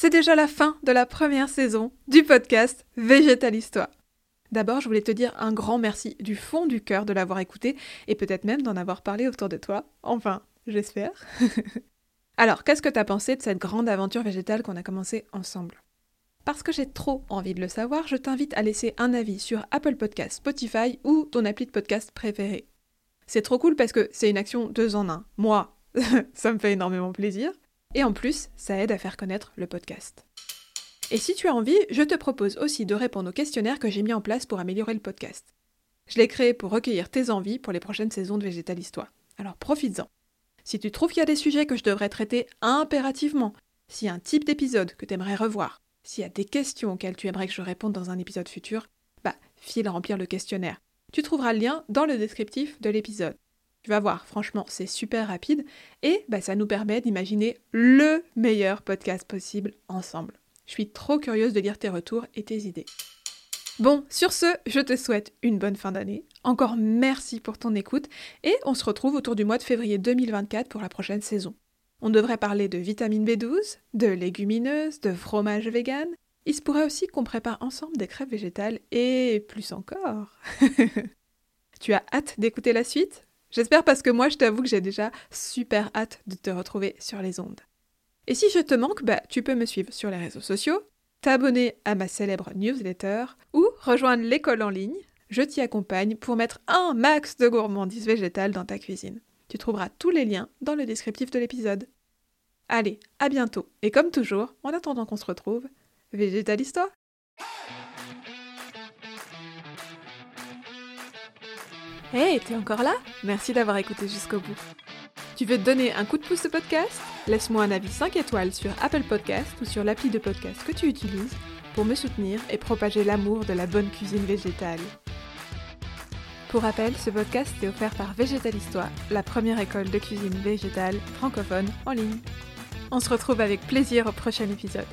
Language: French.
c'est déjà la fin de la première saison du podcast Végétalise-toi. D'abord, je voulais te dire un grand merci du fond du cœur de l'avoir écouté et peut-être même d'en avoir parlé autour de toi. Enfin, j'espère. Alors, qu'est-ce que t'as pensé de cette grande aventure végétale qu'on a commencé ensemble? Parce que j'ai trop envie de le savoir, je t'invite à laisser un avis sur Apple Podcast, Spotify ou ton appli de podcast préféré. C'est trop cool parce que c'est une action deux en un. Moi, ça me fait énormément plaisir. Et en plus, ça aide à faire connaître le podcast. Et si tu as envie, je te propose aussi de répondre au questionnaire que j'ai mis en place pour améliorer le podcast. Je l'ai créé pour recueillir tes envies pour les prochaines saisons de Végétal Histoire. Alors profites-en. Si tu trouves qu'il y a des sujets que je devrais traiter impérativement, s'il y a un type d'épisode que tu aimerais revoir, s'il y a des questions auxquelles tu aimerais que je réponde dans un épisode futur, bah, file remplir le questionnaire. Tu trouveras le lien dans le descriptif de l'épisode. Tu vas voir, franchement, c'est super rapide et bah, ça nous permet d'imaginer le meilleur podcast possible ensemble. Je suis trop curieuse de lire tes retours et tes idées. Bon, sur ce, je te souhaite une bonne fin d'année. Encore merci pour ton écoute et on se retrouve autour du mois de février 2024 pour la prochaine saison. On devrait parler de vitamine B12, de légumineuses, de fromage vegan. Il se pourrait aussi qu'on prépare ensemble des crêpes végétales et plus encore. tu as hâte d'écouter la suite? J'espère parce que moi, je t'avoue que j'ai déjà super hâte de te retrouver sur les ondes. Et si je te manque, bah, tu peux me suivre sur les réseaux sociaux, t'abonner à ma célèbre newsletter ou rejoindre l'école en ligne. Je t'y accompagne pour mettre un max de gourmandise végétale dans ta cuisine. Tu trouveras tous les liens dans le descriptif de l'épisode. Allez, à bientôt. Et comme toujours, en attendant qu'on se retrouve, végétalise-toi Hey, t'es encore là? Merci d'avoir écouté jusqu'au bout. Tu veux te donner un coup de pouce au podcast? Laisse-moi un avis 5 étoiles sur Apple Podcast ou sur l'appli de podcast que tu utilises pour me soutenir et propager l'amour de la bonne cuisine végétale. Pour rappel, ce podcast est offert par Végétalistoire, la première école de cuisine végétale francophone en ligne. On se retrouve avec plaisir au prochain épisode.